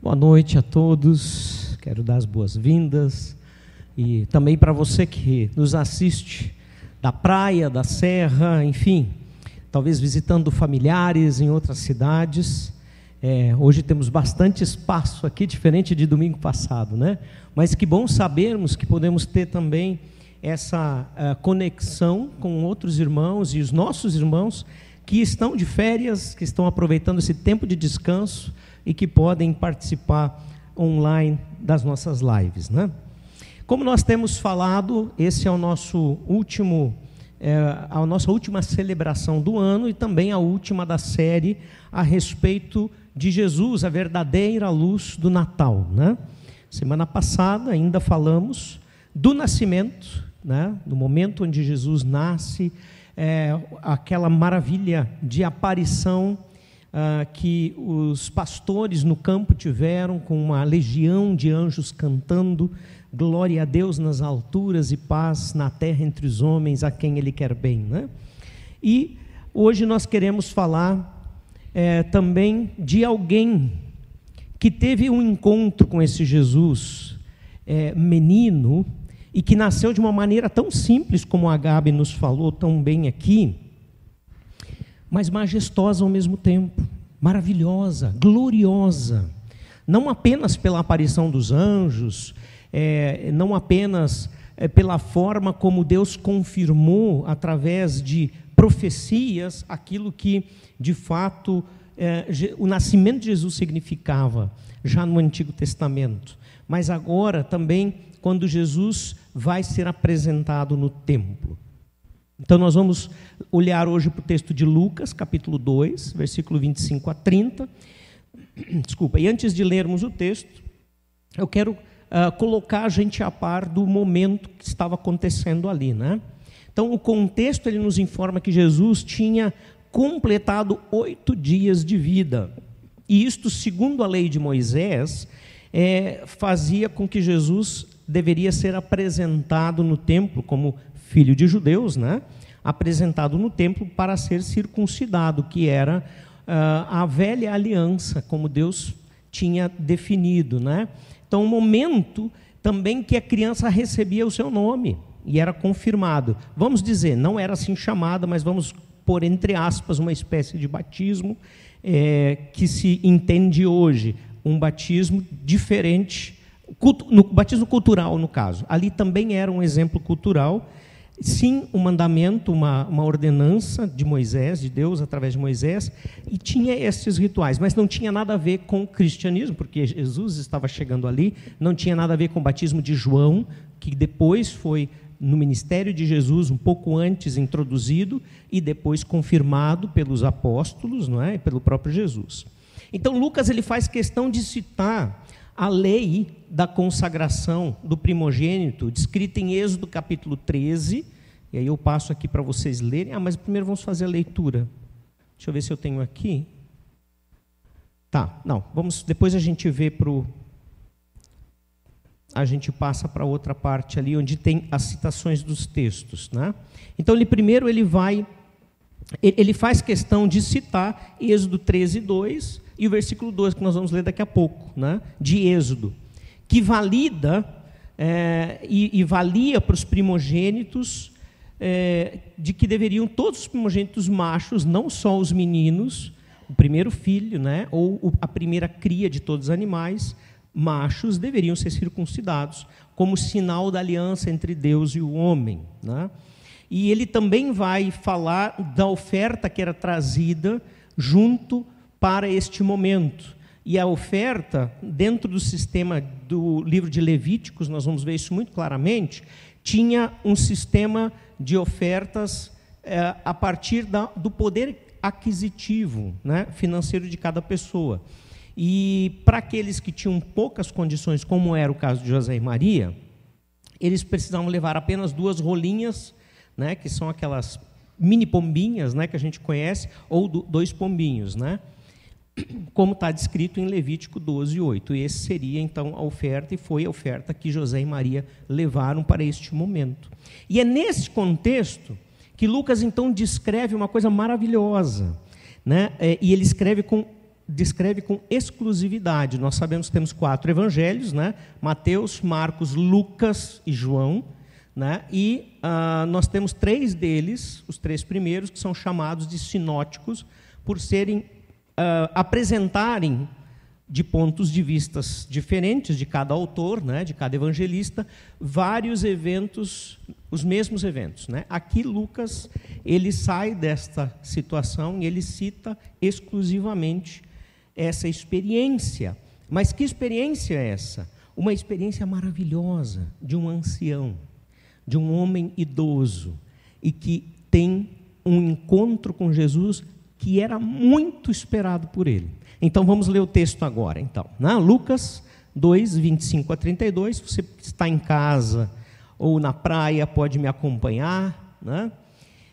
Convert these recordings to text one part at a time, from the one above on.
Boa noite a todos. Quero dar as boas-vindas e também para você que nos assiste da praia, da serra, enfim, talvez visitando familiares em outras cidades. É, hoje temos bastante espaço aqui, diferente de domingo passado, né? Mas que bom sabermos que podemos ter também essa uh, conexão com outros irmãos e os nossos irmãos que estão de férias, que estão aproveitando esse tempo de descanso e que podem participar online das nossas lives, né? Como nós temos falado, esse é o nosso último, é, a nossa última celebração do ano e também a última da série a respeito de Jesus, a verdadeira luz do Natal, né? Semana passada ainda falamos do nascimento, né? No momento onde Jesus nasce, é, aquela maravilha de aparição ah, que os pastores no campo tiveram, com uma legião de anjos cantando, glória a Deus nas alturas e paz na terra entre os homens, a quem Ele quer bem. Né? E hoje nós queremos falar é, também de alguém que teve um encontro com esse Jesus é, menino e que nasceu de uma maneira tão simples como a Gabi nos falou tão bem aqui mas majestosa ao mesmo tempo, maravilhosa, gloriosa, não apenas pela aparição dos anjos, é, não apenas é, pela forma como Deus confirmou através de profecias aquilo que de fato é, o nascimento de Jesus significava já no Antigo Testamento, mas agora também quando Jesus vai ser apresentado no templo. Então, nós vamos olhar hoje para o texto de Lucas, capítulo 2, versículo 25 a 30. Desculpa, e antes de lermos o texto, eu quero uh, colocar a gente a par do momento que estava acontecendo ali, né? Então, o contexto ele nos informa que Jesus tinha completado oito dias de vida. E isto, segundo a lei de Moisés, é, fazia com que Jesus deveria ser apresentado no templo como filho de judeus, né? apresentado no templo para ser circuncidado, que era uh, a velha aliança, como Deus tinha definido. Né? Então, um momento também que a criança recebia o seu nome e era confirmado. Vamos dizer, não era assim chamada, mas vamos pôr entre aspas uma espécie de batismo é, que se entende hoje, um batismo diferente, no, batismo cultural no caso. Ali também era um exemplo cultural sim um mandamento, uma, uma ordenança de Moisés, de Deus através de Moisés, e tinha esses rituais, mas não tinha nada a ver com o cristianismo, porque Jesus estava chegando ali, não tinha nada a ver com o batismo de João, que depois foi no ministério de Jesus um pouco antes introduzido e depois confirmado pelos apóstolos, não é, e pelo próprio Jesus. Então Lucas ele faz questão de citar a lei da consagração do primogênito, descrita em Êxodo capítulo 13, e aí eu passo aqui para vocês lerem. Ah, mas primeiro vamos fazer a leitura. Deixa eu ver se eu tenho aqui. Tá, não, vamos, depois a gente vê para o. A gente passa para outra parte ali onde tem as citações dos textos. Né? Então, ele primeiro ele vai. Ele faz questão de citar Êxodo 13, 2 e o versículo 2, que nós vamos ler daqui a pouco, né? de Êxodo, que valida é, e, e, valia para os primogênitos é, de que deveriam todos os primogênitos machos, não só os meninos, o primeiro filho, né? ou a primeira cria de todos os animais, machos, deveriam ser circuncidados, como sinal da aliança entre Deus e o homem. Né? E ele também vai falar da oferta que era trazida junto para este momento. E a oferta, dentro do sistema do livro de Levíticos, nós vamos ver isso muito claramente, tinha um sistema de ofertas é, a partir da, do poder aquisitivo né, financeiro de cada pessoa. E para aqueles que tinham poucas condições, como era o caso de José e Maria, eles precisavam levar apenas duas rolinhas, né, que são aquelas mini pombinhas né, que a gente conhece, ou do, dois pombinhos. Né? como está descrito em Levítico 12, 8. E esse seria então a oferta, e foi a oferta que José e Maria levaram para este momento. E é nesse contexto que Lucas então descreve uma coisa maravilhosa. Né? É, e ele escreve com descreve com exclusividade. Nós sabemos que temos quatro evangelhos, né? Mateus, Marcos, Lucas e João. Né? E uh, nós temos três deles, os três primeiros, que são chamados de sinóticos, por serem uh, apresentarem de pontos de vistas diferentes de cada autor, né, de cada evangelista, vários eventos, os mesmos eventos. Né? Aqui Lucas ele sai desta situação e ele cita exclusivamente essa experiência. Mas que experiência é essa? Uma experiência maravilhosa de um ancião, de um homem idoso e que tem um encontro com Jesus que era muito esperado por ele. Então vamos ler o texto agora. Então, né? Lucas 2, 25 a 32. Você está em casa ou na praia, pode me acompanhar. Né?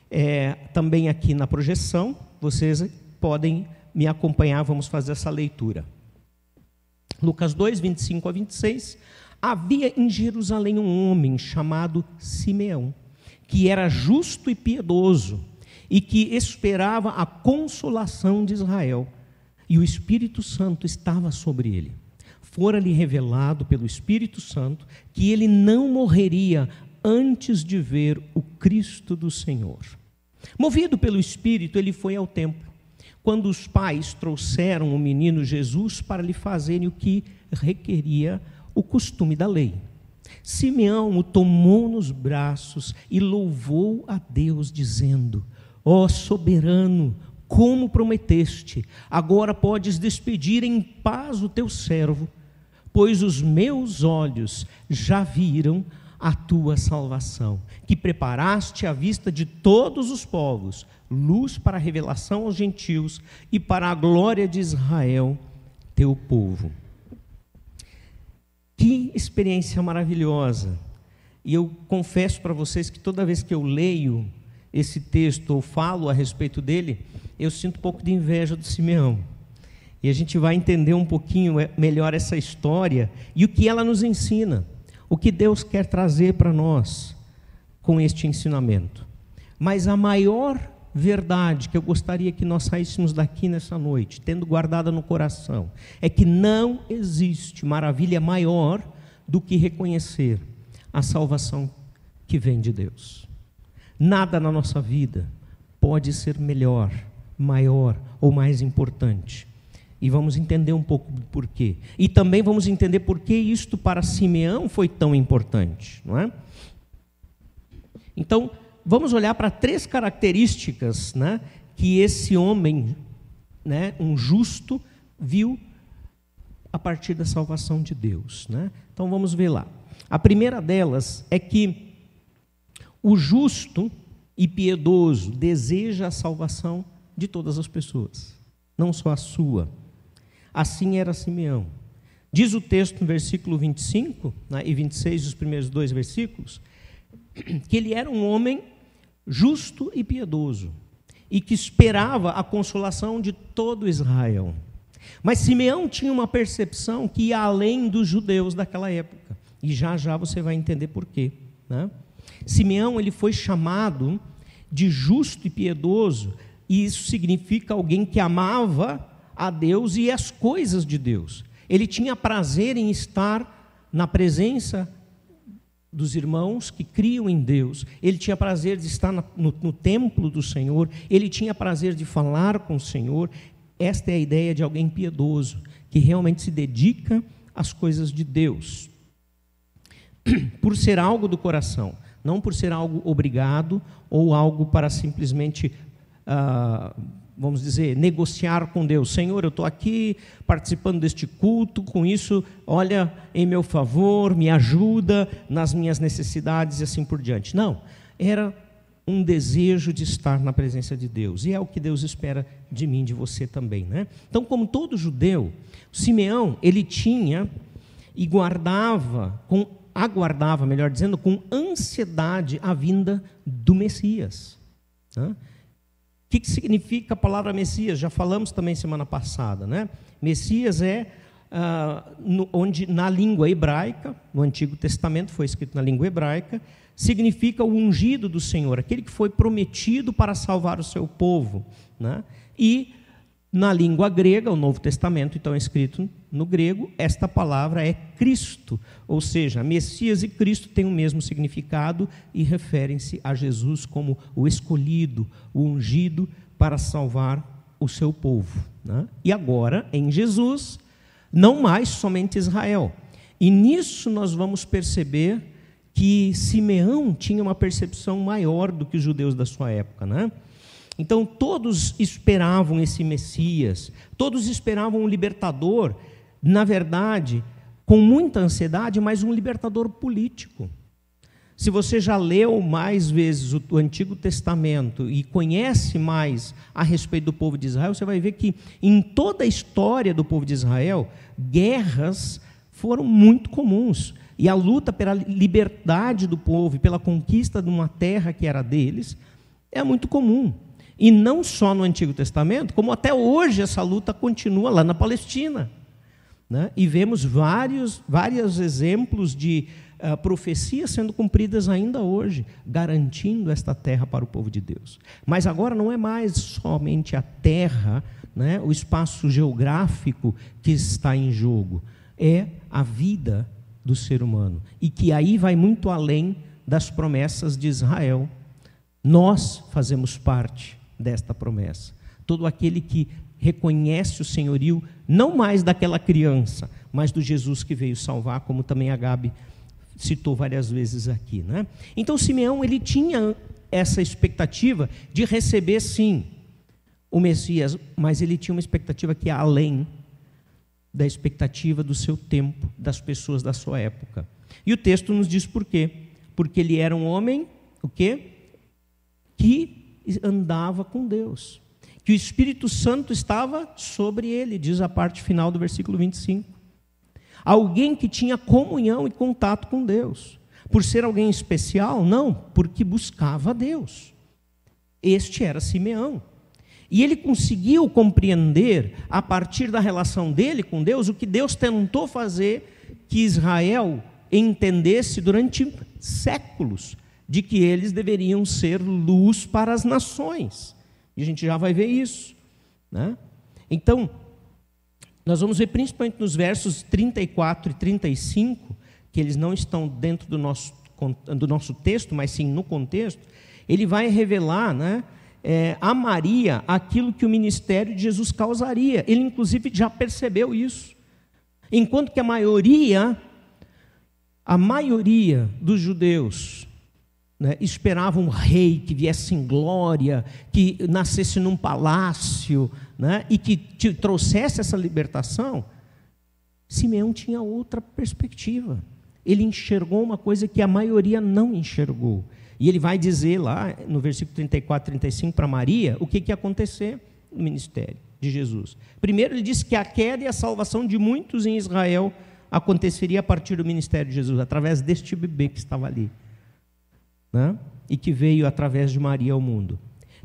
É, também aqui na projeção, vocês podem me acompanhar, vamos fazer essa leitura. Lucas 2, 25 a 26. Havia em Jerusalém um homem chamado Simeão, que era justo e piedoso, e que esperava a consolação de Israel e o Espírito Santo estava sobre ele. Fora-lhe revelado pelo Espírito Santo que ele não morreria antes de ver o Cristo do Senhor. Movido pelo Espírito, ele foi ao templo. Quando os pais trouxeram o menino Jesus para lhe fazerem o que requeria o costume da lei. Simeão o tomou nos braços e louvou a Deus, dizendo: Ó oh, soberano, como prometeste, agora podes despedir em paz o teu servo, pois os meus olhos já viram a tua salvação, que preparaste à vista de todos os povos, luz para a revelação aos gentios e para a glória de Israel, teu povo. Que experiência maravilhosa! E eu confesso para vocês que toda vez que eu leio esse texto ou falo a respeito dele, eu sinto um pouco de inveja do Simeão. E a gente vai entender um pouquinho é, melhor essa história e o que ela nos ensina, o que Deus quer trazer para nós com este ensinamento. Mas a maior verdade que eu gostaria que nós saíssemos daqui nessa noite, tendo guardada no coração, é que não existe maravilha maior do que reconhecer a salvação que vem de Deus. Nada na nossa vida pode ser melhor maior ou mais importante. E vamos entender um pouco do porquê. E também vamos entender por que isto para Simeão foi tão importante, não é? Então, vamos olhar para três características, né, que esse homem, né, um justo, viu a partir da salvação de Deus, né? Então vamos ver lá. A primeira delas é que o justo e piedoso deseja a salvação de todas as pessoas, não só a sua. Assim era Simeão. Diz o texto no versículo 25 né, e 26, os primeiros dois versículos, que ele era um homem justo e piedoso e que esperava a consolação de todo Israel. Mas Simeão tinha uma percepção que ia além dos judeus daquela época. E já já você vai entender por quê. Né? Simeão ele foi chamado de justo e piedoso e isso significa alguém que amava a Deus e as coisas de Deus. Ele tinha prazer em estar na presença dos irmãos que criam em Deus, ele tinha prazer de estar no, no, templo do Senhor, ele tinha prazer de falar com o Senhor. Esta é a ideia de alguém piedoso, que realmente se dedica às coisas de Deus, por ser algo do coração, não por ser algo obrigado ou algo para simplesmente ah, vamos dizer, negociar com Deus. Senhor, eu estou aqui participando deste culto, com isso, olha em meu favor, me ajuda nas minhas necessidades e assim por diante. Não, era um desejo de estar na presença de Deus. E é o que Deus espera de mim, de você também, né? Então, como todo judeu, Simeão, ele tinha e guardava com aguardava, melhor dizendo, com ansiedade a vinda do Messias. Né? O que, significa a palavra Messias? Já falamos também semana passada, né? Messias é ah, no, onde na língua hebraica, no Antigo Testamento foi escrito na língua hebraica, significa o ungido do Senhor, aquele que foi prometido para salvar o seu povo, né? E Na língua grega, o Novo Testamento, então, é escrito no grego, esta palavra é Cristo, ou seja, Messias e Cristo têm o mesmo significado e referem-se a Jesus como o escolhido, o ungido para salvar o seu povo. Né? E agora, em Jesus, não mais somente Israel. E nisso nós vamos perceber que Simeão tinha uma percepção maior do que os judeus da sua época, né? Então todos esperavam esse Messias, todos esperavam um libertador, na verdade, com muita ansiedade, mas um libertador político. Se você já leu mais vezes o, Antigo Testamento e conhece mais a respeito do povo de Israel, você vai ver que em toda a história do povo de Israel, guerras foram muito comuns. E a luta pela liberdade do povo e pela conquista de uma terra que era deles é muito comum. E não só no Antigo Testamento, como até hoje essa luta continua lá na Palestina. Né? E vemos vários, vários exemplos de uh, profecias sendo cumpridas ainda hoje, garantindo esta terra para o povo de Deus. Mas agora não é mais somente a terra, né, o espaço geográfico que está em jogo, é a vida do ser humano. E que aí vai muito além das promessas de Israel. Nós fazemos parte desta promessa. Todo aquele que reconhece o senhorio, não mais daquela criança, mas do Jesus que veio salvar, como também a Gabi citou várias vezes aqui. Né? Então, Simeão ele tinha essa expectativa de receber, sim, o Messias, mas ele tinha uma expectativa que ia além da expectativa do seu tempo, das pessoas da sua época. E o texto nos diz por quê? Porque ele era um homem, o quê? Que andava com Deus. Que o Espírito Santo estava sobre ele, diz a parte final do versículo 25. Alguém que tinha comunhão e contato com Deus. Por ser alguém especial? Não, porque buscava Deus. Este era Simeão. E ele conseguiu compreender, a partir da relação dele com Deus, o que Deus tentou fazer que Israel entendesse durante séculos de que eles deveriam ser luz para as nações. E a gente já vai ver isso. Né? Então, nós vamos ver principalmente nos versos 34 e 35, que eles não estão dentro do nosso, do nosso texto, mas sim no contexto, ele vai revelar né, é, a Maria aquilo que o ministério de Jesus causaria. Ele, inclusive, já percebeu isso. Enquanto que a maioria, a maioria dos judeus né, esperava um rei que viesse em glória, que nascesse num palácio né, e que te trouxesse essa libertação, Simeão tinha outra perspectiva. Ele enxergou uma coisa que a maioria não enxergou. E ele vai dizer lá no versículo 34, 35 para Maria o que, que ia acontecer no ministério de Jesus. Primeiro, ele disse que a queda e a salvação de muitos em Israel aconteceria a partir do ministério de Jesus, através deste bebê que estava ali né? e que veio através de Maria ao mundo.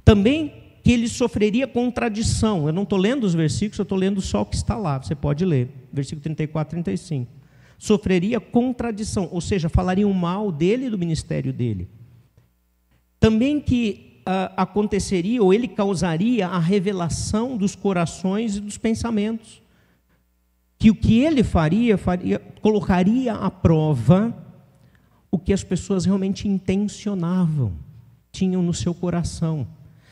Também que ele sofreria contradição. Eu não estou lendo os versículos, eu estou lendo só o que está lá. Você pode ler, versículo 34, 35. Sofreria contradição, ou seja, falariam mal dele e do ministério dele. Também que uh, aconteceria, ou ele causaria a revelação dos corações e dos pensamentos. Que o que ele faria, faria colocaria à prova o que as pessoas realmente intencionavam, tinham no seu coração.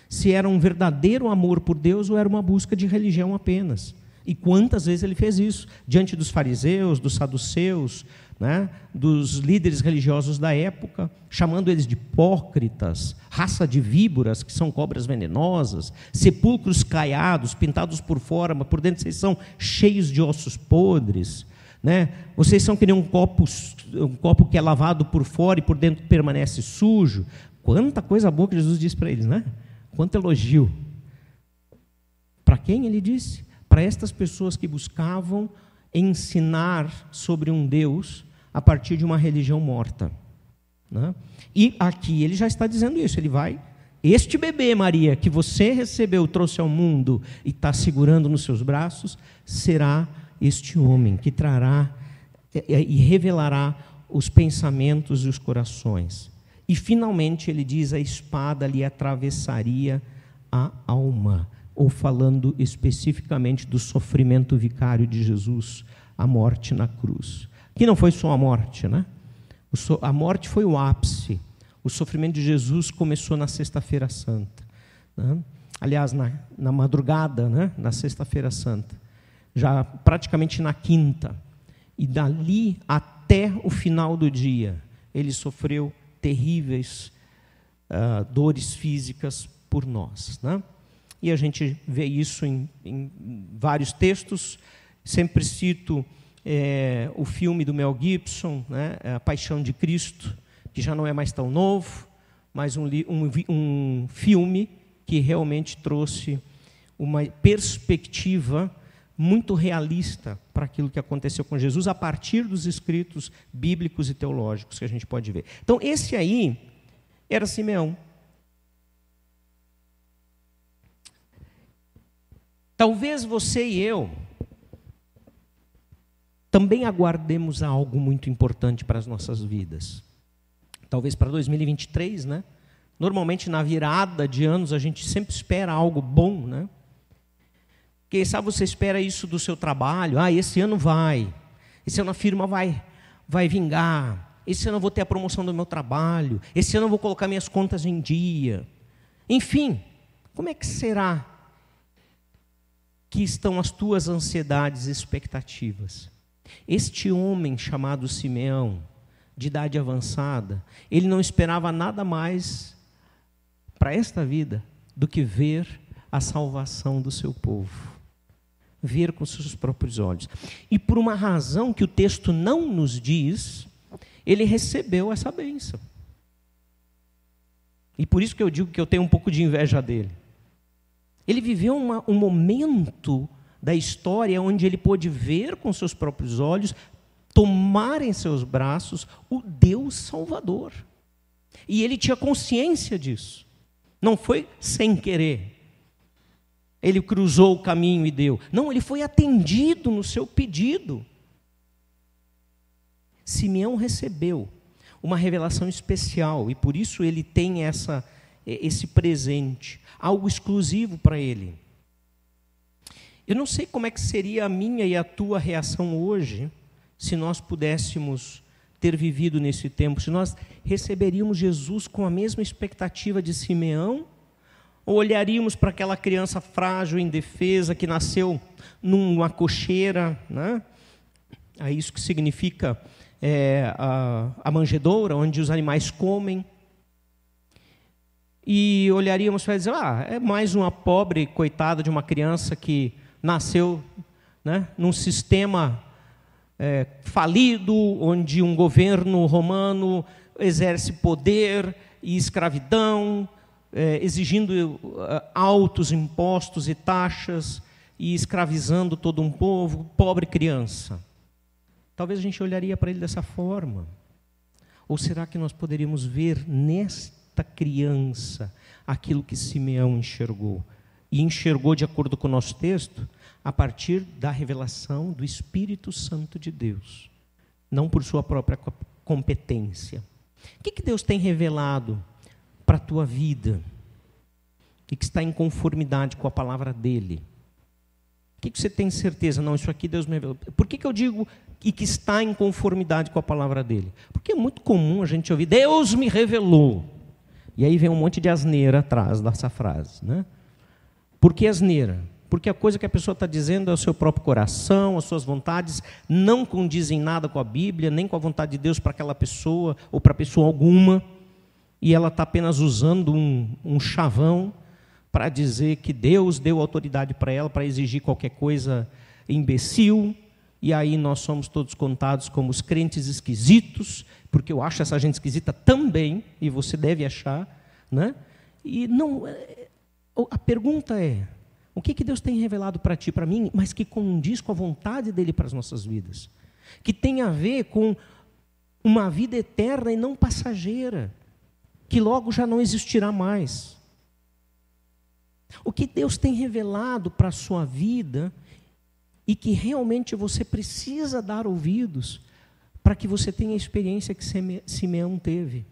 Se era um verdadeiro amor por Deus ou era uma busca de religião apenas. E quantas vezes ele fez isso? Diante dos fariseus, dos saduceus, né, dos líderes religiosos da época, chamando eles de hipócritas, raça de víboras, que são cobras venenosas, sepulcros caiados, pintados por fora, mas por dentro vocês são cheios de ossos podres. Né? Vocês são que nem um copo, um copo que é lavado por fora e por dentro permanece sujo. Quanta coisa boa que Jesus disse para eles, né? Quanto elogio. Para quem ele disse? Para estas pessoas que buscavam ensinar sobre um Deus a partir de uma religião morta. Né? E aqui ele já está dizendo isso. Ele vai este bebê, Maria, que você recebeu, trouxe ao mundo e está segurando nos seus braços, será este homem que trará é, e revelará os pensamentos e os corações. E finalmente ele diz: a espada lhe atravessaria a alma. ou falando especificamente do sofrimento vicário de Jesus, a morte na cruz. Que não foi só a morte, né? A morte foi o ápice. O sofrimento de Jesus começou na Sexta-feira Santa. Né? Aliás, na, na madrugada, né? na Sexta-feira Santa. Já praticamente na quinta. E dali até o final do dia, ele sofreu terríveis uh, dores físicas por nós. Né? E a gente vê isso em, em vários textos. Sempre cito é, o filme do Mel Gibson, né, A Paixão de Cristo, que já não é mais tão novo, mas um, um, um filme que realmente trouxe uma perspectiva muito realista para aquilo que aconteceu com Jesus a partir dos escritos bíblicos e teológicos que a gente pode ver. Então, esse aí era Simeão. Talvez você e eu também aguardemos algo muito importante para as nossas vidas. Talvez para 2023, né? Normalmente na virada de anos a gente sempre espera algo bom, né? Quem sabe você espera isso do seu trabalho? Ah, esse ano vai. Esse ano a firma vai vai vingar. Esse ano eu vou ter a promoção do meu trabalho. Esse ano eu vou colocar minhas contas em dia. Enfim, como é que será que estão as tuas ansiedades e expectativas. Este homem chamado Simeão, de idade avançada, ele não esperava nada mais para esta vida do que ver a salvação do seu povo. Ver com seus próprios olhos. E por uma razão que o texto não nos diz, ele recebeu essa bênção. E por isso que eu digo que eu tenho um pouco de inveja dele. Ele viveu uma, um momento da história onde ele pôde ver com seus próprios olhos, tomar em seus braços o Deus Salvador. E ele tinha consciência disso. Não foi sem querer. Ele cruzou o caminho e deu. Não, ele foi atendido no seu pedido. Simeão recebeu uma revelação especial e por isso ele tem essa esse presente, algo exclusivo para ele. Eu não sei como é que seria a minha e a tua reação hoje se nós pudéssemos ter vivido nesse tempo, se nós receberíamos Jesus com a mesma expectativa de Simeão, ou olharíamos para aquela criança frágil, indefesa, que nasceu numa cocheira, né? é isso que significa é, a, a manjedoura, onde os animais comem, e olharíamos para dizer, ah, é mais uma pobre coitada de uma criança que nasceu né, num sistema é, falido, onde um governo romano exerce poder e escravidão, é, exigindo é, altos impostos e taxas e escravizando todo um povo, pobre criança. Talvez a gente olharia para ele dessa forma. Ou será que nós poderíamos ver nesta esta criança aquilo que Simeão enxergou. E enxergou, de acordo com o nosso texto, a partir da revelação do Espírito Santo de Deus, não por sua própria competência. O que Deus tem revelado para a tua vida? E que está em conformidade com a palavra dele? O que, que você tem certeza? Não, isso aqui Deus me revelou. Por que, que eu digo e que está em conformidade com a palavra dele? Porque é muito comum a gente ouvir, Deus me revelou. E aí vem um monte de asneira atrás dessa frase. Né? Por que asneira? Porque a coisa que a pessoa está dizendo é o seu próprio coração, as suas vontades, não condizem nada com a Bíblia, nem com a vontade de Deus para aquela pessoa ou para pessoa alguma, e ela está apenas usando um, um chavão para dizer que Deus deu autoridade para ela para exigir qualquer coisa imbecil, e aí nós somos todos contados como os crentes esquisitos, porque eu acho essa gente esquisita também, e você deve achar, né? E não, é, a pergunta é: o que, que Deus tem revelado para ti, para mim, mas que condiz com a vontade dele para as nossas vidas? Que tem a ver com uma vida eterna e não passageira, que logo já não existirá mais. O que Deus tem revelado para a sua vida e que realmente você precisa dar ouvidos para que você tenha a experiência que Simeão teve.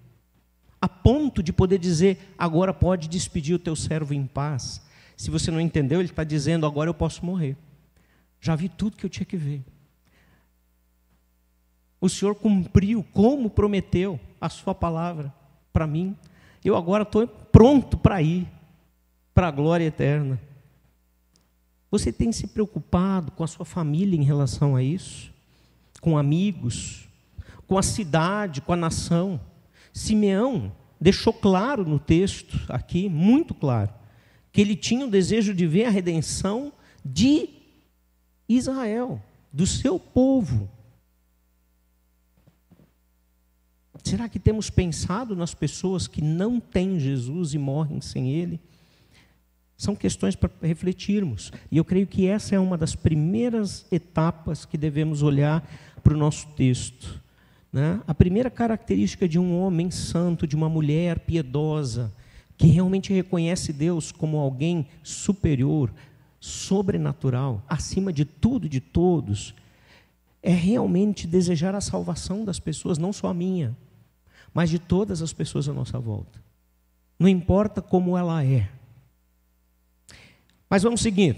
A ponto de poder dizer, agora pode despedir o teu servo em paz. Se você não entendeu, ele está dizendo: agora eu posso morrer. Já vi tudo que eu tinha que ver. O Senhor cumpriu como prometeu a sua palavra para mim. Eu agora estou pronto para ir para a glória eterna. Você tem se preocupado com a sua família em relação a isso? Com amigos? Com a cidade? Com a nação? Simeão deixou claro no texto aqui, muito claro, que ele tinha o desejo de ver a redenção de Israel, do seu povo. Será que temos pensado nas pessoas que não têm Jesus e morrem sem Ele? São questões para refletirmos. E eu creio que essa é uma das primeiras etapas que devemos olhar para o nosso texto. Né? A primeira característica de um homem santo, de uma mulher piedosa, que realmente reconhece Deus como alguém superior, sobrenatural, acima de tudo e de todos, é realmente desejar a salvação das pessoas, não só a minha, mas de todas as pessoas à nossa volta. Não importa como ela é. Mas vamos seguir.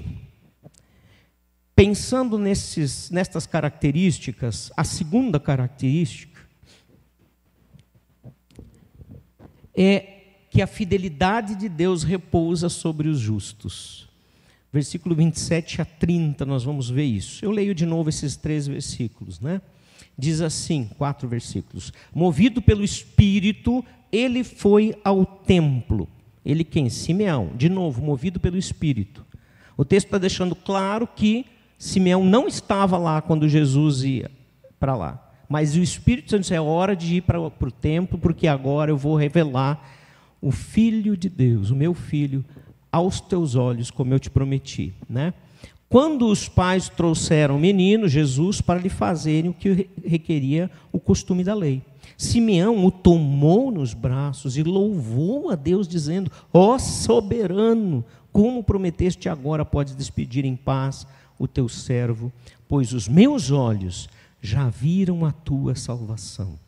Pensando nesses, nestas características, a segunda característica é que a fidelidade de Deus repousa sobre os justos. Versículo 27 a 30, nós vamos ver isso. Eu leio de novo esses três versículos, né? Diz assim, quatro versículos. Movido pelo Espírito, ele foi ao templo. Ele quem? Simeão. De novo, movido pelo Espírito. O texto está deixando claro que Simeão não estava lá quando Jesus ia para lá. Mas o Espírito Santo disse: é hora de ir para, o templo, porque agora eu vou revelar o Filho de Deus, o meu filho, aos teus olhos, como eu te prometi. Né? Quando os pais trouxeram o menino, Jesus, para lhe fazerem o que requeria o costume da lei. Simeão o tomou nos braços e louvou a Deus, dizendo: Ó oh, soberano, como prometeste agora, podes despedir em paz o teu servo, pois os meus olhos já viram a tua salvação.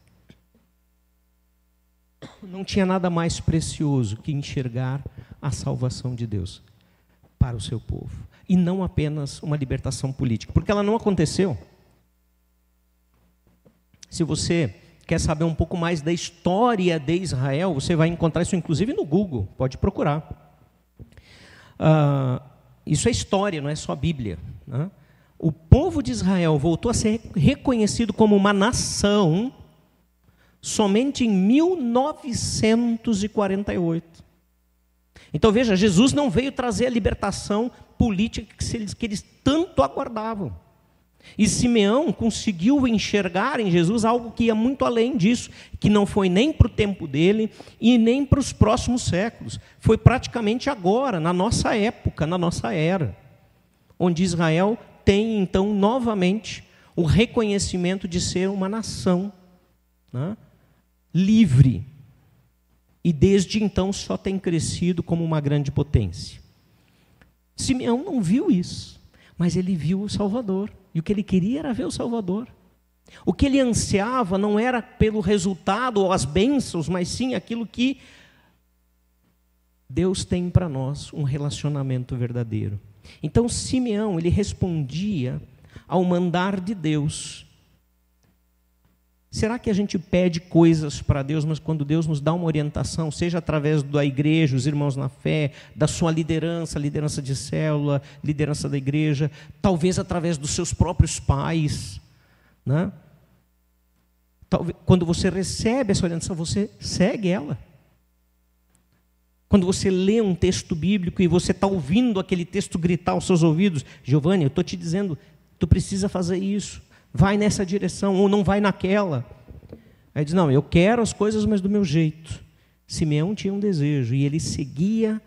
Não tinha nada mais precioso que enxergar a salvação de Deus para o seu povo. E não apenas uma libertação política, porque ela não aconteceu. Se você quer saber um pouco mais da história de Israel, você vai encontrar isso inclusive no Google, pode procurar. Uh, isso é história, não é só Bíblia. Né? O povo de Israel voltou a ser reconhecido como uma nação somente em 1948. Então veja, Jesus não veio trazer a libertação política que eles tanto aguardavam. E Simeão conseguiu enxergar em Jesus algo que ia muito além disso, que não foi nem para o tempo dele e nem para os próximos séculos. Foi praticamente agora, na nossa época, na nossa era, onde Israel tem então novamente o reconhecimento de ser uma nação né, livre. E desde então só tem crescido como uma grande potência. Simeão não viu isso, mas ele viu o Salvador. E o que ele queria era ver o Salvador. O que ele ansiava não era pelo resultado ou as bênçãos, mas sim aquilo que Deus tem para nós, um relacionamento verdadeiro. Então Simeão, ele respondia ao mandar de Deus. Será que a gente pede coisas para Deus, mas quando Deus nos dá uma orientação, seja através da igreja, os irmãos na fé, da sua liderança, liderança de célula, liderança da igreja, talvez através dos seus próprios pais, né? Quando você recebe essa orientação, você segue ela. Quando você lê um texto bíblico e você está ouvindo aquele texto gritar aos seus ouvidos, Giovanni, eu estou te dizendo, tu precisa fazer isso vai nessa direção ou não vai naquela. Aí diz: Não, eu quero as coisas, mas do meu jeito. Simeão tinha um desejo e ele seguia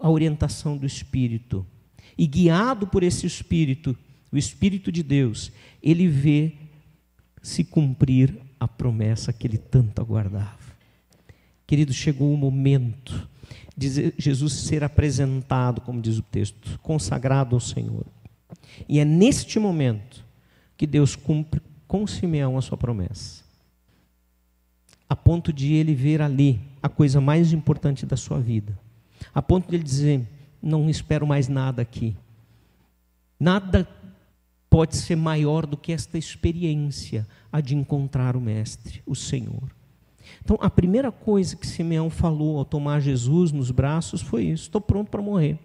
a orientação do Espírito. E guiado por esse Espírito, o Espírito de Deus, ele vê se cumprir a promessa que ele tanto aguardava. Querido, chegou o momento de Jesus ser apresentado, como diz o texto, consagrado ao Senhor. E é neste momento que Deus cumpre com Simeão a sua promessa. A ponto de ele ver ali a coisa mais importante da sua vida. A ponto de ele dizer: não espero mais nada aqui. Nada pode ser maior do que esta experiência, a de encontrar o Mestre, o Senhor. Então, a primeira coisa que Simeão falou ao tomar Jesus nos braços foi isso: estou pronto para morrer,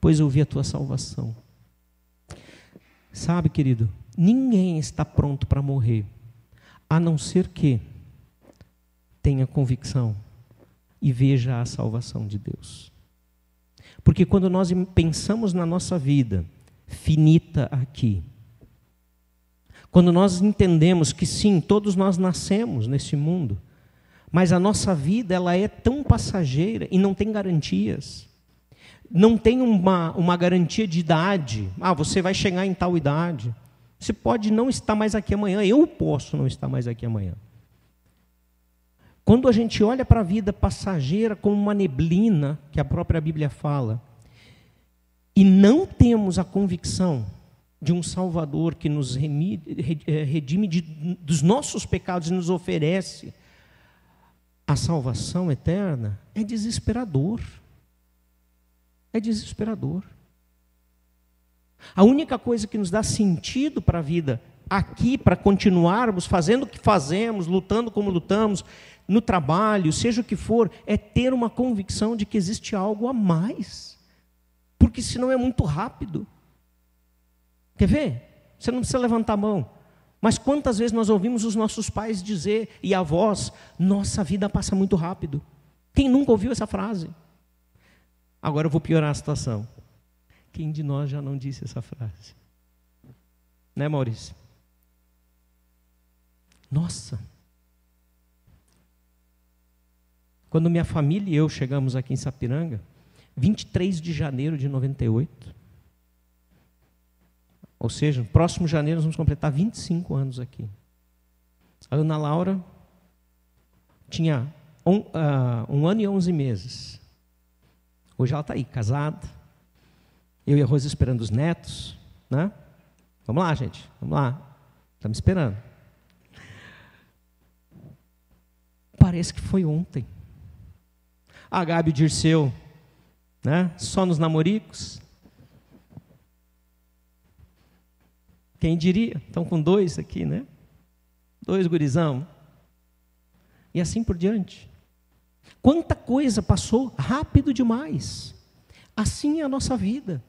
pois eu vi a tua salvação. Sabe, querido, ninguém está pronto para morrer, a não ser que tenha convicção e veja a salvação de Deus. Porque quando nós pensamos na nossa vida finita aqui, quando nós entendemos que sim, todos nós nascemos nesse mundo, mas a nossa vida ela é tão passageira e não tem garantias. Não tem uma, uma garantia de idade. Ah, você vai chegar em tal idade. Você pode não estar mais aqui amanhã. Eu posso não estar mais aqui amanhã. Quando a gente olha para a vida passageira como uma neblina, que a própria Bíblia fala, e não temos a convicção de um Salvador que nos eh, redime de, dos nossos pecados e nos oferece a salvação eterna, é desesperador. É desesperador. A única coisa que nos dá sentido para a vida aqui, para continuarmos fazendo o que fazemos, lutando como lutamos, no trabalho, seja o que for, é ter uma convicção de que existe algo a mais. Porque senão é muito rápido. Quer ver? Você não precisa levantar a mão. Mas quantas vezes nós ouvimos os nossos pais dizer, e avós, nossa vida passa muito rápido. Quem nunca ouviu essa frase? Agora eu vou piorar a situação. Quem de nós já não disse essa frase? Né, Maurício? Nossa, Quando minha família e eu chegamos aqui em Sapiranga, 23 de janeiro de 98. Ou seja, no próximo janeiro nós vamos completar 25 anos aqui. A Ana Laura tinha um, uh, um ano e 11 meses. Hoje ela está aí, casada. Eu e a Rosa esperando os netos. Né? Vamos lá, gente. Vamos lá. Estamos esperando. Parece que foi ontem a Gabi Dirceu, né? Só nos namoricos. Quem diria? Estão com dois aqui, né? Dois gurizão. E assim por diante. Quanta coisa passou rápido demais. Assim é a nossa vida.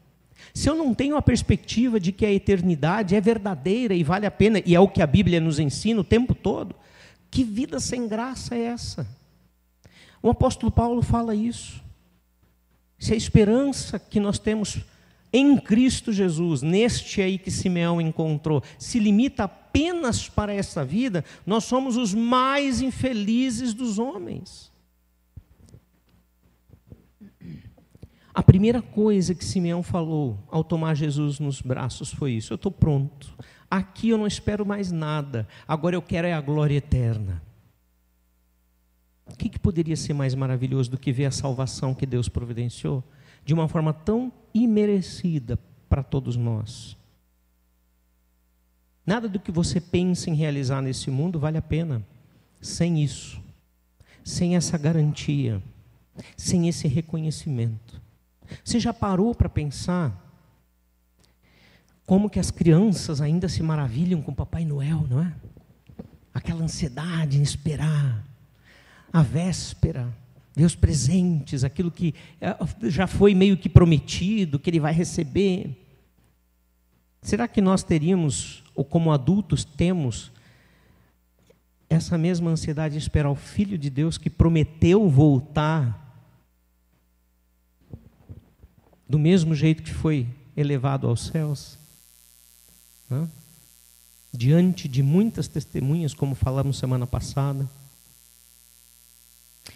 Se eu não tenho a perspectiva de que a eternidade é verdadeira e vale a pena, e é o que a Bíblia nos ensina o tempo todo, que vida sem graça é essa? O apóstolo Paulo fala isso. Se a esperança que nós temos em Cristo Jesus, neste aí que Simeão encontrou, se limita apenas para essa vida, nós somos os mais infelizes dos homens. A primeira coisa que Simeão falou ao tomar Jesus nos braços foi isso: eu estou pronto. Aqui eu não espero mais nada. Agora eu quero é a glória eterna. O que, que poderia ser mais maravilhoso do que ver a salvação que Deus providenciou de uma forma tão imerecida para todos nós? Nada do que você pensa em realizar nesse mundo vale a pena sem isso, sem essa garantia, sem esse reconhecimento. Você já parou para pensar como que as crianças ainda se maravilham com Papai Noel, não é? Aquela ansiedade em esperar a véspera, ver os presentes, aquilo que eh, já foi meio que prometido, que ele vai receber. Será que nós teríamos, ou como adultos temos, essa mesma ansiedade de esperar o Filho de Deus que prometeu voltar do mesmo jeito que foi elevado aos céus? Hã? Diante de muitas testemunhas, como falamos semana passada.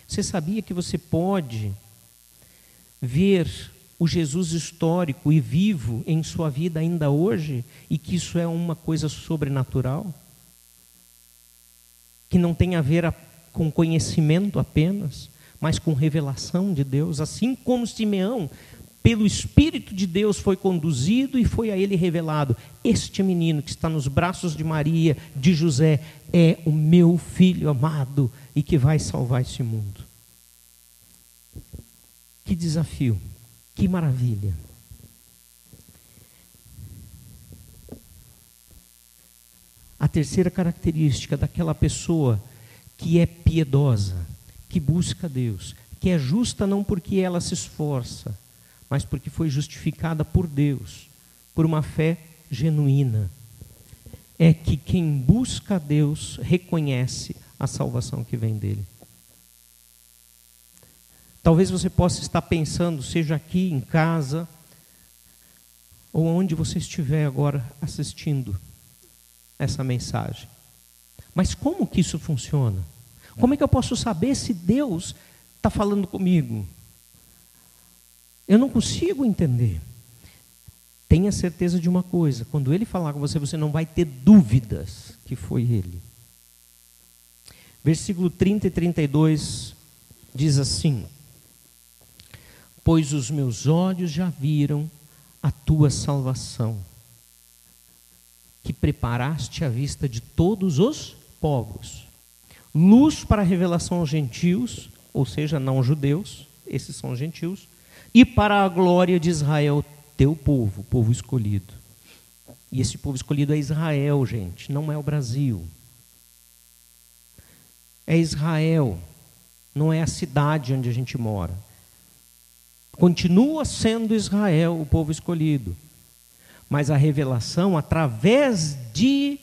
Você sabia que você pode ver o Jesus histórico e vivo em sua vida ainda hoje e que isso é uma coisa sobrenatural? Que não tem a ver com conhecimento apenas, mas com revelação de Deus, assim como Simeão, pelo Espírito de Deus, foi conduzido e foi a ele revelado: Este menino que está nos braços de Maria, de José, é o meu filho amado e que vai salvar esse mundo. Que desafio, Que maravilha! A terceira característica daquela pessoa que é piedosa, que busca Deus, que é justa não porque ela se esforça, mas porque foi justificada por Deus, por uma fé genuína. É que quem busca Deus reconhece a salvação que vem dele. Talvez você possa estar pensando, seja aqui em casa, ou onde você estiver agora assistindo essa mensagem. Mas como que isso funciona? Como é que eu posso saber se Deus está falando comigo? Eu não consigo entender. Tenha certeza de uma coisa: quando Ele falar com você, você não vai ter dúvidas que foi Ele. Versículo 30 e 32 diz assim: Pois os meus olhos já viram a tua salvação que preparaste à vista de todos os povos. Luz para a revelação aos gentios, ou seja, não judeus, esses são gentios, e para a glória de Israel, teu povo, povo escolhido. E esse povo escolhido é Israel, gente, não é o Brasil. É Israel, não é a cidade onde a gente mora. Continua sendo Israel o povo escolhido mas a revelação através de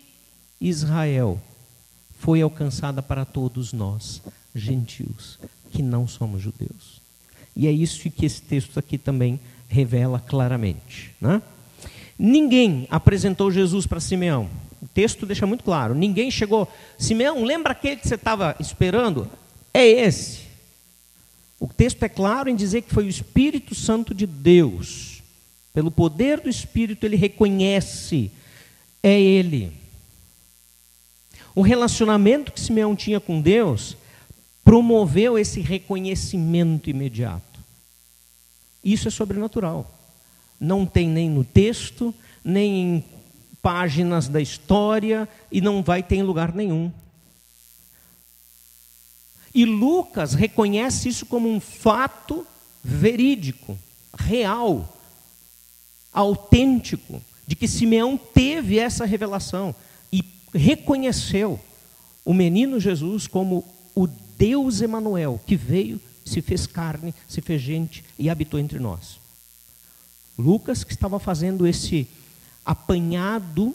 Israel foi alcançada para todos nós, gentios, que não somos judeus. E é isso que esse texto aqui também revela claramente. Né? Ninguém apresentou Jesus para Simeão. O texto deixa muito claro. Ninguém chegou. Simeão, lembra aquele que você estava esperando? É esse. O texto é claro em dizer que foi o Espírito Santo de Deus pelo poder do Espírito, ele reconhece, é ele. O relacionamento que Simeão tinha com Deus promoveu esse reconhecimento imediato. Isso é sobrenatural. Não tem nem no texto, nem em páginas da história e não vai ter em lugar nenhum. E Lucas reconhece isso como um fato verídico, real autêntico de que Simeão teve essa revelação e reconheceu o menino Jesus como o Deus Emanuel que veio, se fez carne, se fez gente e habitou entre nós. Lucas que estava fazendo esse apanhado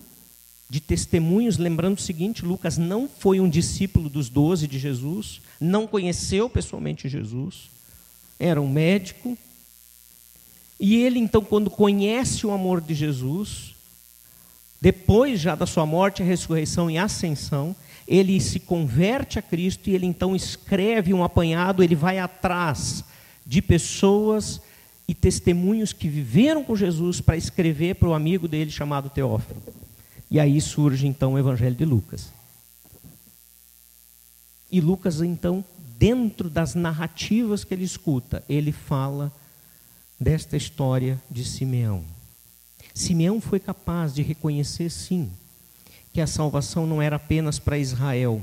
de testemunhos, lembrando o seguinte: Lucas não foi um discípulo dos doze de Jesus, não conheceu pessoalmente Jesus, era um médico, e ele, então, quando conhece o amor de Jesus, depois já da sua morte, ressurreição e ascensão, ele se converte a Cristo e ele então escreve um apanhado, ele vai atrás de pessoas e testemunhos que viveram com Jesus para escrever para o amigo dele chamado Teófilo. E aí surge então o Evangelho de Lucas. E Lucas, então, dentro das narrativas que ele escuta, ele fala desta história de Simeão. Simeão foi capaz de reconhecer, sim, que a salvação não era apenas para Israel,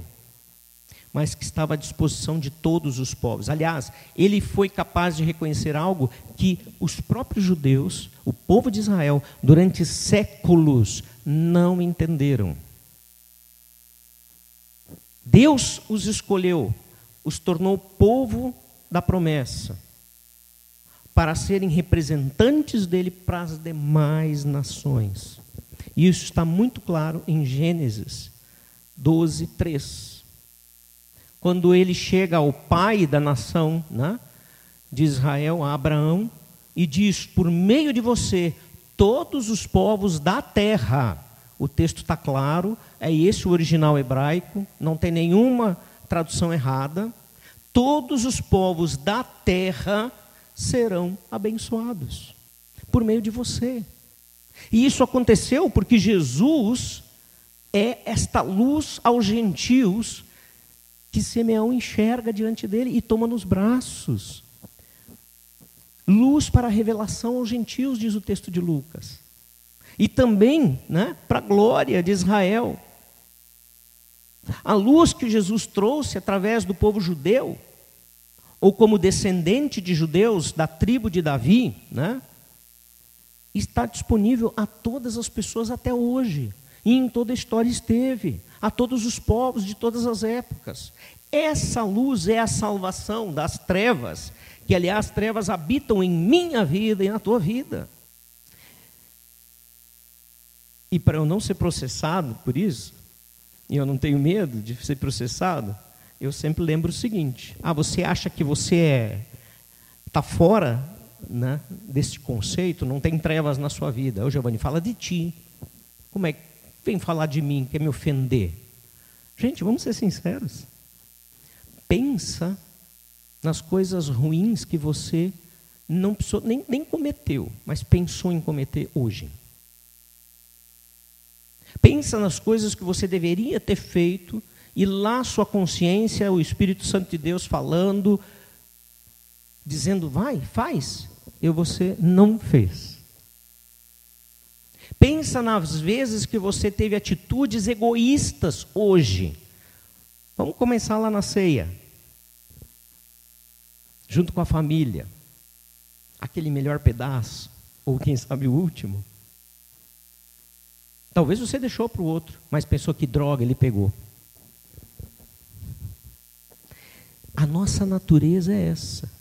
mas que estava à disposição de todos os povos. Aliás, ele foi capaz de reconhecer algo que os próprios judeus, o povo de Israel, durante séculos não entenderam. Deus os escolheu, os tornou povo da promessa para serem representantes dele para as demais nações. Isso está muito claro em Gênesis 12, 3. Quando ele chega ao pai da nação né, de Israel, a Abraão, e diz: Por meio de você, todos os povos da terra. O texto está claro, é esse o original hebraico, não tem nenhuma tradução errada. Todos os povos da terra serão abençoados por meio de você. E isso aconteceu porque Jesus é esta luz aos gentios que Simeão enxerga diante dele e toma nos braços. Luz para a revelação aos gentios, diz o texto de Lucas. E também né, para a glória de Israel. A luz que Jesus trouxe através do povo judeu ou como descendente de judeus da tribo de Davi, né? Está disponível a todas as pessoas até hoje. E em toda a história esteve, a todos os povos de todas as épocas. Essa luz é a salvação das trevas, que aliás trevas habitam em minha vida e na tua vida. E para eu não ser processado por isso, e eu não tenho medo de ser processado, eu sempre lembro o seguinte: ah, você acha que você é está fora né, desse conceito, não tem trevas na sua vida. O Giovanni fala de ti. Como é que vem falar de mim, quer me ofender? Gente, vamos ser sinceros. Pensa nas coisas ruins que você não precisou, nem, nem cometeu, mas pensou em cometer hoje. Pensa nas coisas que você deveria ter feito e lá sua consciência, o Espírito Santo de Deus falando, dizendo: vai, faz, e você não fez. Pensa nas vezes que você teve atitudes egoístas hoje. Vamos começar lá na ceia, junto com a família, aquele melhor pedaço, ou quem sabe o último. Talvez você deixou para o outro, mas pensou que droga ele pegou. A nossa natureza é essa.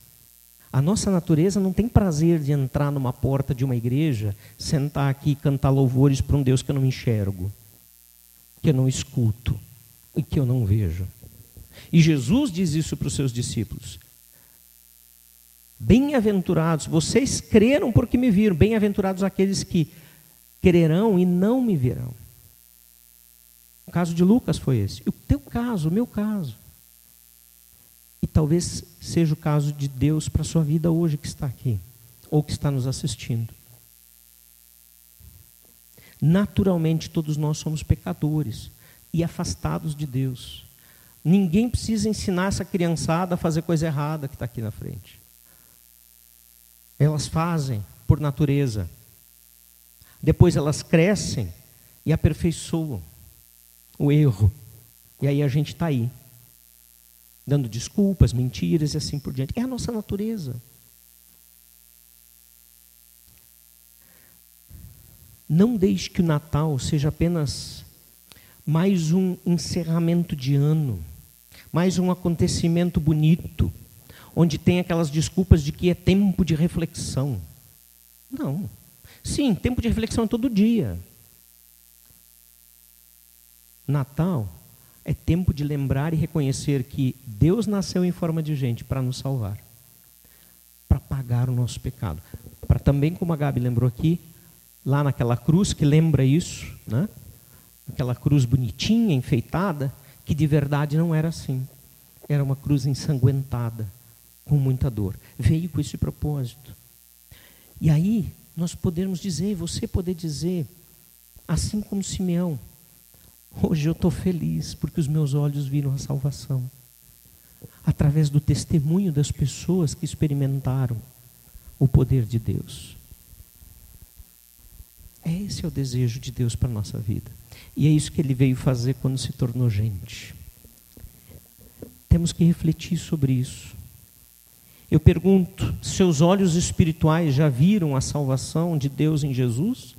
A nossa natureza não tem prazer de entrar numa porta de uma igreja, sentar aqui e cantar louvores para um Deus que eu não enxergo, que eu não escuto e que eu não vejo. E Jesus diz isso para os seus discípulos. Bem-aventurados, vocês creram porque me viram, bem-aventurados aqueles que crerão e não me verão. O caso de Lucas foi esse. O teu caso, o meu caso. E talvez seja o caso de Deus para a sua vida hoje que está aqui, ou que está nos assistindo. Naturalmente, todos nós somos pecadores e afastados de Deus. Ninguém precisa ensinar essa criançada a fazer coisa errada que está aqui na frente. Elas fazem por natureza. Depois elas crescem e aperfeiçoam o erro. E aí a gente está aí, dando desculpas, mentiras e assim por diante. É a nossa natureza. Não deixe que o Natal seja apenas mais um encerramento de ano, mais um acontecimento bonito, onde tem aquelas desculpas de que é tempo de reflexão. Não. Sim, tempo de reflexão é todo dia. Natal é tempo de lembrar e reconhecer que Deus nasceu em forma de gente para nos salvar, para pagar o nosso pecado. Para também, como a Gabi lembrou aqui, lá naquela cruz que lembra isso, né? aquela cruz bonitinha, enfeitada, que de verdade não era assim. Era uma cruz ensanguentada, com muita dor. Veio com esse propósito. E aí, nós podemos dizer, você poder dizer, assim como Simeão, Hoje eu estou feliz porque os meus olhos viram a salvação. Através do testemunho das pessoas que experimentaram o poder de Deus. Esse é o desejo de Deus para a nossa vida. E é isso que ele veio fazer quando se tornou gente. Temos que refletir sobre isso. Eu pergunto: seus olhos espirituais já viram a salvação de Deus em Jesus?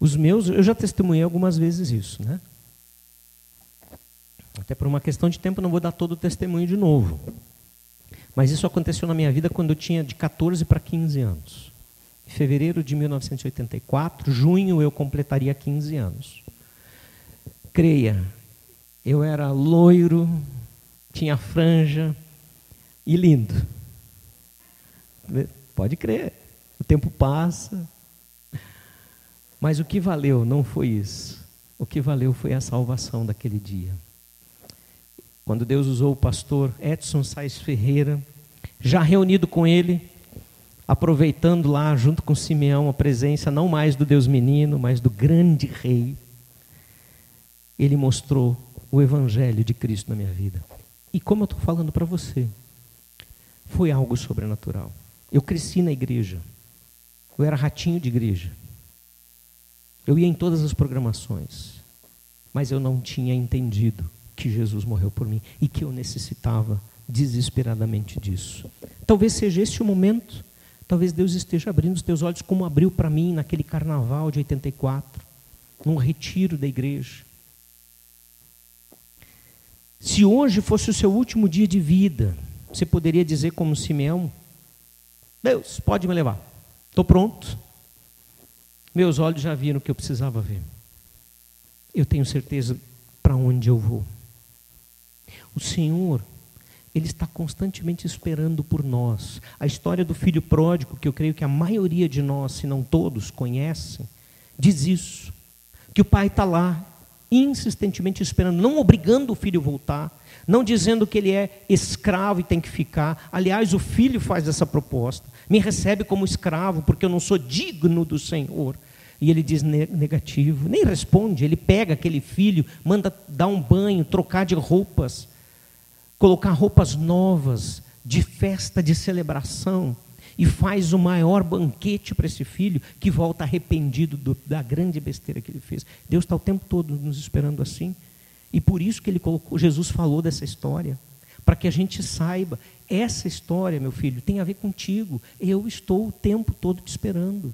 Os meus, eu já testemunhei algumas vezes isso, né? Até por uma questão de tempo não vou dar todo o testemunho de novo. Mas isso aconteceu na minha vida quando eu tinha de 14 para 15 anos. Em fevereiro de 1984, junho eu completaria 15 anos. Creia, eu era loiro, tinha franja e lindo. Pode crer. O tempo passa, mas o que valeu não foi isso. O que valeu foi a salvação daquele dia. Quando Deus usou o pastor Edson Sais Ferreira, já reunido com ele, aproveitando lá, junto com Simeão, a presença não mais do Deus menino, mas do grande rei, ele mostrou o evangelho de Cristo na minha vida. E como eu estou falando para você, foi algo sobrenatural. Eu cresci na igreja, eu era ratinho de igreja. Eu ia em todas as programações, mas eu não tinha entendido que Jesus morreu por mim e que eu necessitava desesperadamente disso. Talvez seja este o momento, talvez Deus esteja abrindo os teus olhos, como abriu para mim naquele carnaval de 84, num retiro da igreja. Se hoje fosse o seu último dia de vida, você poderia dizer, como Simeão: Deus, pode me levar, estou pronto. Meus olhos já viram o que eu precisava ver. Eu tenho certeza para onde eu vou. O Senhor, Ele está constantemente esperando por nós. A história do filho pródigo, que eu creio que a maioria de nós, se não todos, conhecem, diz isso. Que o pai está lá, insistentemente esperando, não obrigando o filho a voltar, não dizendo que ele é escravo e tem que ficar. Aliás, o filho faz essa proposta: me recebe como escravo, porque eu não sou digno do Senhor. E ele diz negativo, nem responde. Ele pega aquele filho, manda dar um banho, trocar de roupas, colocar roupas novas, de festa, de celebração, e faz o maior banquete para esse filho que volta arrependido do, da grande besteira que ele fez. Deus está o tempo todo nos esperando assim. E por isso que ele colocou, Jesus falou dessa história, para que a gente saiba, essa história, meu filho, tem a ver contigo. Eu estou o tempo todo te esperando.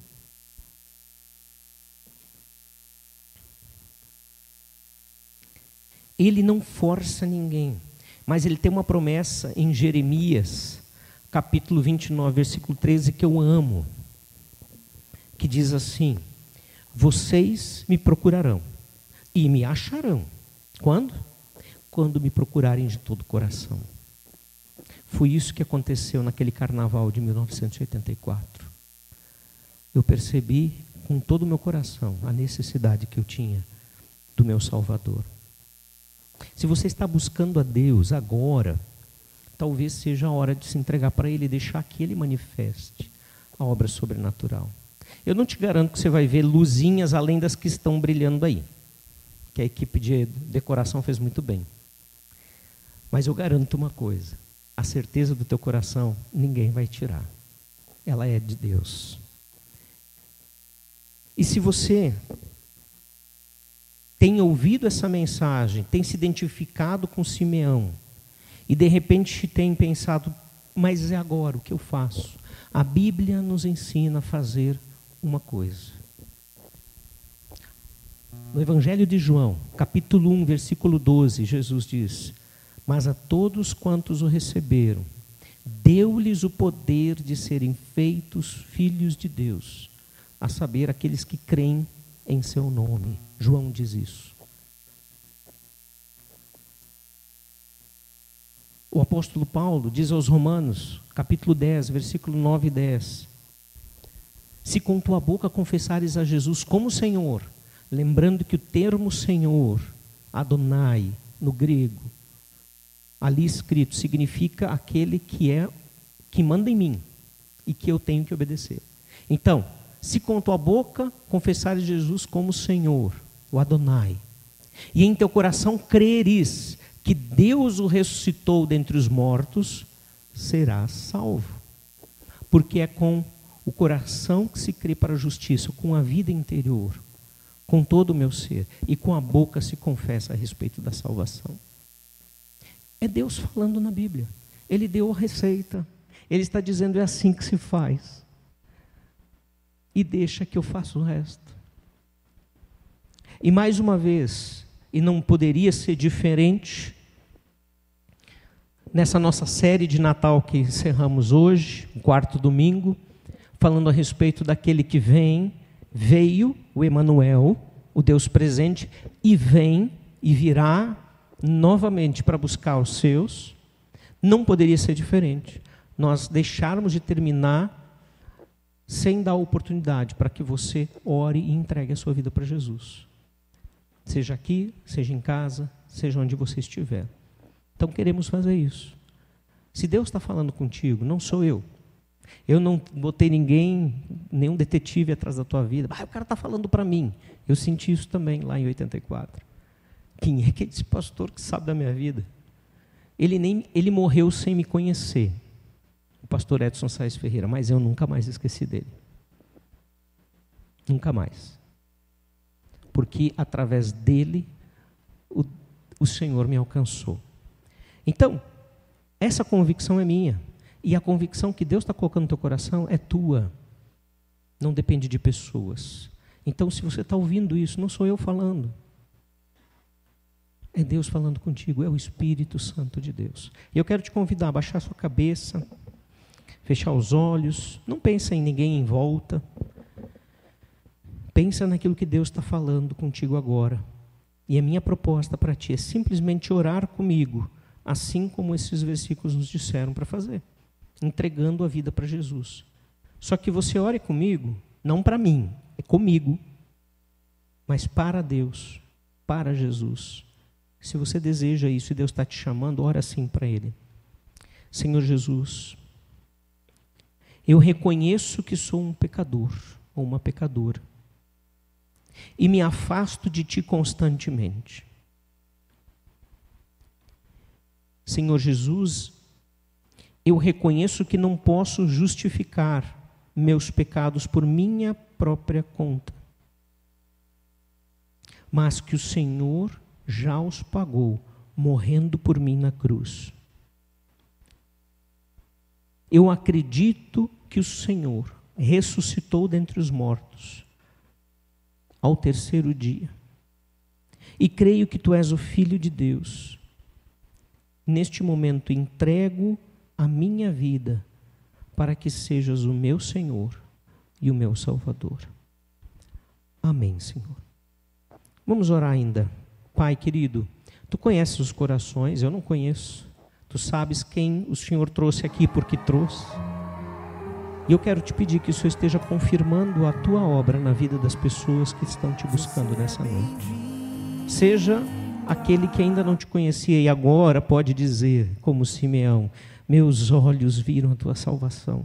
Ele não força ninguém, mas ele tem uma promessa em Jeremias, capítulo 29, versículo 13, que eu amo, que diz assim: Vocês me procurarão e me acharão. Quando? Quando me procurarem de todo o coração. Foi isso que aconteceu naquele carnaval de 1984. Eu percebi com todo o meu coração a necessidade que eu tinha do meu Salvador. Se você está buscando a Deus agora, talvez seja a hora de se entregar para Ele e deixar que Ele manifeste a obra sobrenatural. Eu não te garanto que você vai ver luzinhas além das que estão brilhando aí, que a equipe de decoração fez muito bem. Mas eu garanto uma coisa: a certeza do teu coração ninguém vai tirar. Ela é de Deus. E se você tem ouvido essa mensagem, tem se identificado com Simeão, e de repente tem pensado, mas é agora o que eu faço? A Bíblia nos ensina a fazer uma coisa. No Evangelho de João, capítulo 1, versículo 12, Jesus diz: Mas a todos quantos o receberam, deu-lhes o poder de serem feitos filhos de Deus, a saber, aqueles que creem em seu nome. João diz isso. O apóstolo Paulo diz aos Romanos, capítulo 10, versículo 9 e 10: Se com tua boca confessares a Jesus como Senhor, lembrando que o termo Senhor, Adonai, no grego, ali escrito, significa aquele que é que manda em mim e que eu tenho que obedecer. Então, se com tua boca confessares Jesus como Senhor, o Adonai, e em teu coração creres que Deus o ressuscitou dentre os mortos, serás salvo. Porque é com o coração que se crê para a justiça, com a vida interior, com todo o meu ser, e com a boca se confessa a respeito da salvação. É Deus falando na Bíblia. Ele deu a receita. Ele está dizendo: é assim que se faz. E deixa que eu faça o resto. E mais uma vez, e não poderia ser diferente, nessa nossa série de Natal que encerramos hoje, quarto domingo, falando a respeito daquele que vem, veio, o Emanuel, o Deus presente, e vem e virá novamente para buscar os seus, não poderia ser diferente. Nós deixarmos de terminar sem dar oportunidade para que você ore e entregue a sua vida para Jesus seja aqui, seja em casa, seja onde você estiver. Então queremos fazer isso. Se Deus está falando contigo, não sou eu. Eu não botei ninguém, nenhum detetive atrás da tua vida. Ah, o cara está falando para mim. Eu senti isso também lá em 84. Quem é que é esse pastor que sabe da minha vida? Ele, nem, ele morreu sem me conhecer, o pastor Edson Saez Ferreira, mas eu nunca mais esqueci dele. Nunca mais porque através dele o, o Senhor me alcançou. Então, Essa convicção é minha. E a convicção que Deus está colocando no teu coração é tua. Não depende de pessoas. Então, se você está ouvindo isso, não sou eu falando. É Deus falando contigo, é o Espírito Santo de Deus. E eu quero te convidar a baixar sua cabeça, fechar os olhos, não pensa em ninguém em volta. Pensa naquilo que Deus está falando contigo agora. E a minha proposta para ti é simplesmente orar comigo, assim como esses versículos nos disseram para fazer, entregando a vida para Jesus. Só que você ore comigo, não para mim, é comigo, mas para Deus, para Jesus. Se você deseja isso e Deus está te chamando, ora assim para Ele. Senhor Jesus, eu reconheço que sou um pecador ou uma pecadora e me afasto de Ti constantemente. Senhor Jesus, eu reconheço que não posso justificar meus pecados por minha própria conta, mas que o Senhor já os pagou, morrendo por mim na cruz. Eu acredito que o Senhor ressuscitou dentre os mortos ao terceiro dia. E creio que tu és o Filho de Deus. Neste momento entrego a minha vida para que sejas o meu Senhor e o meu Salvador. Amém, Senhor. Vamos orar ainda. Pai querido, tu conheces os corações, eu não conheço. Tu sabes quem o Senhor trouxe aqui, porque trouxe. E eu quero te pedir que o Senhor esteja confirmando a tua obra na vida das pessoas que estão te buscando nessa noite. Seja aquele que ainda não te conhecia e agora pode dizer, como Simeão: Meus olhos viram a tua salvação.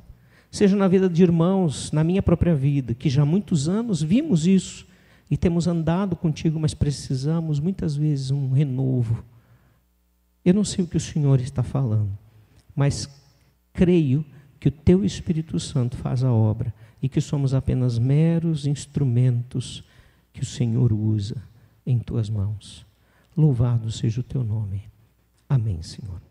Seja na vida de irmãos, na minha própria vida, que já há muitos anos vimos isso e temos andado contigo, mas precisamos muitas vezes um renovo. Eu não sei o que o Senhor está falando, mas creio que o teu Espírito Santo faz a obra e que somos apenas meros instrumentos que o Senhor usa em tuas mãos. Louvado seja o teu nome. Amém, Senhor.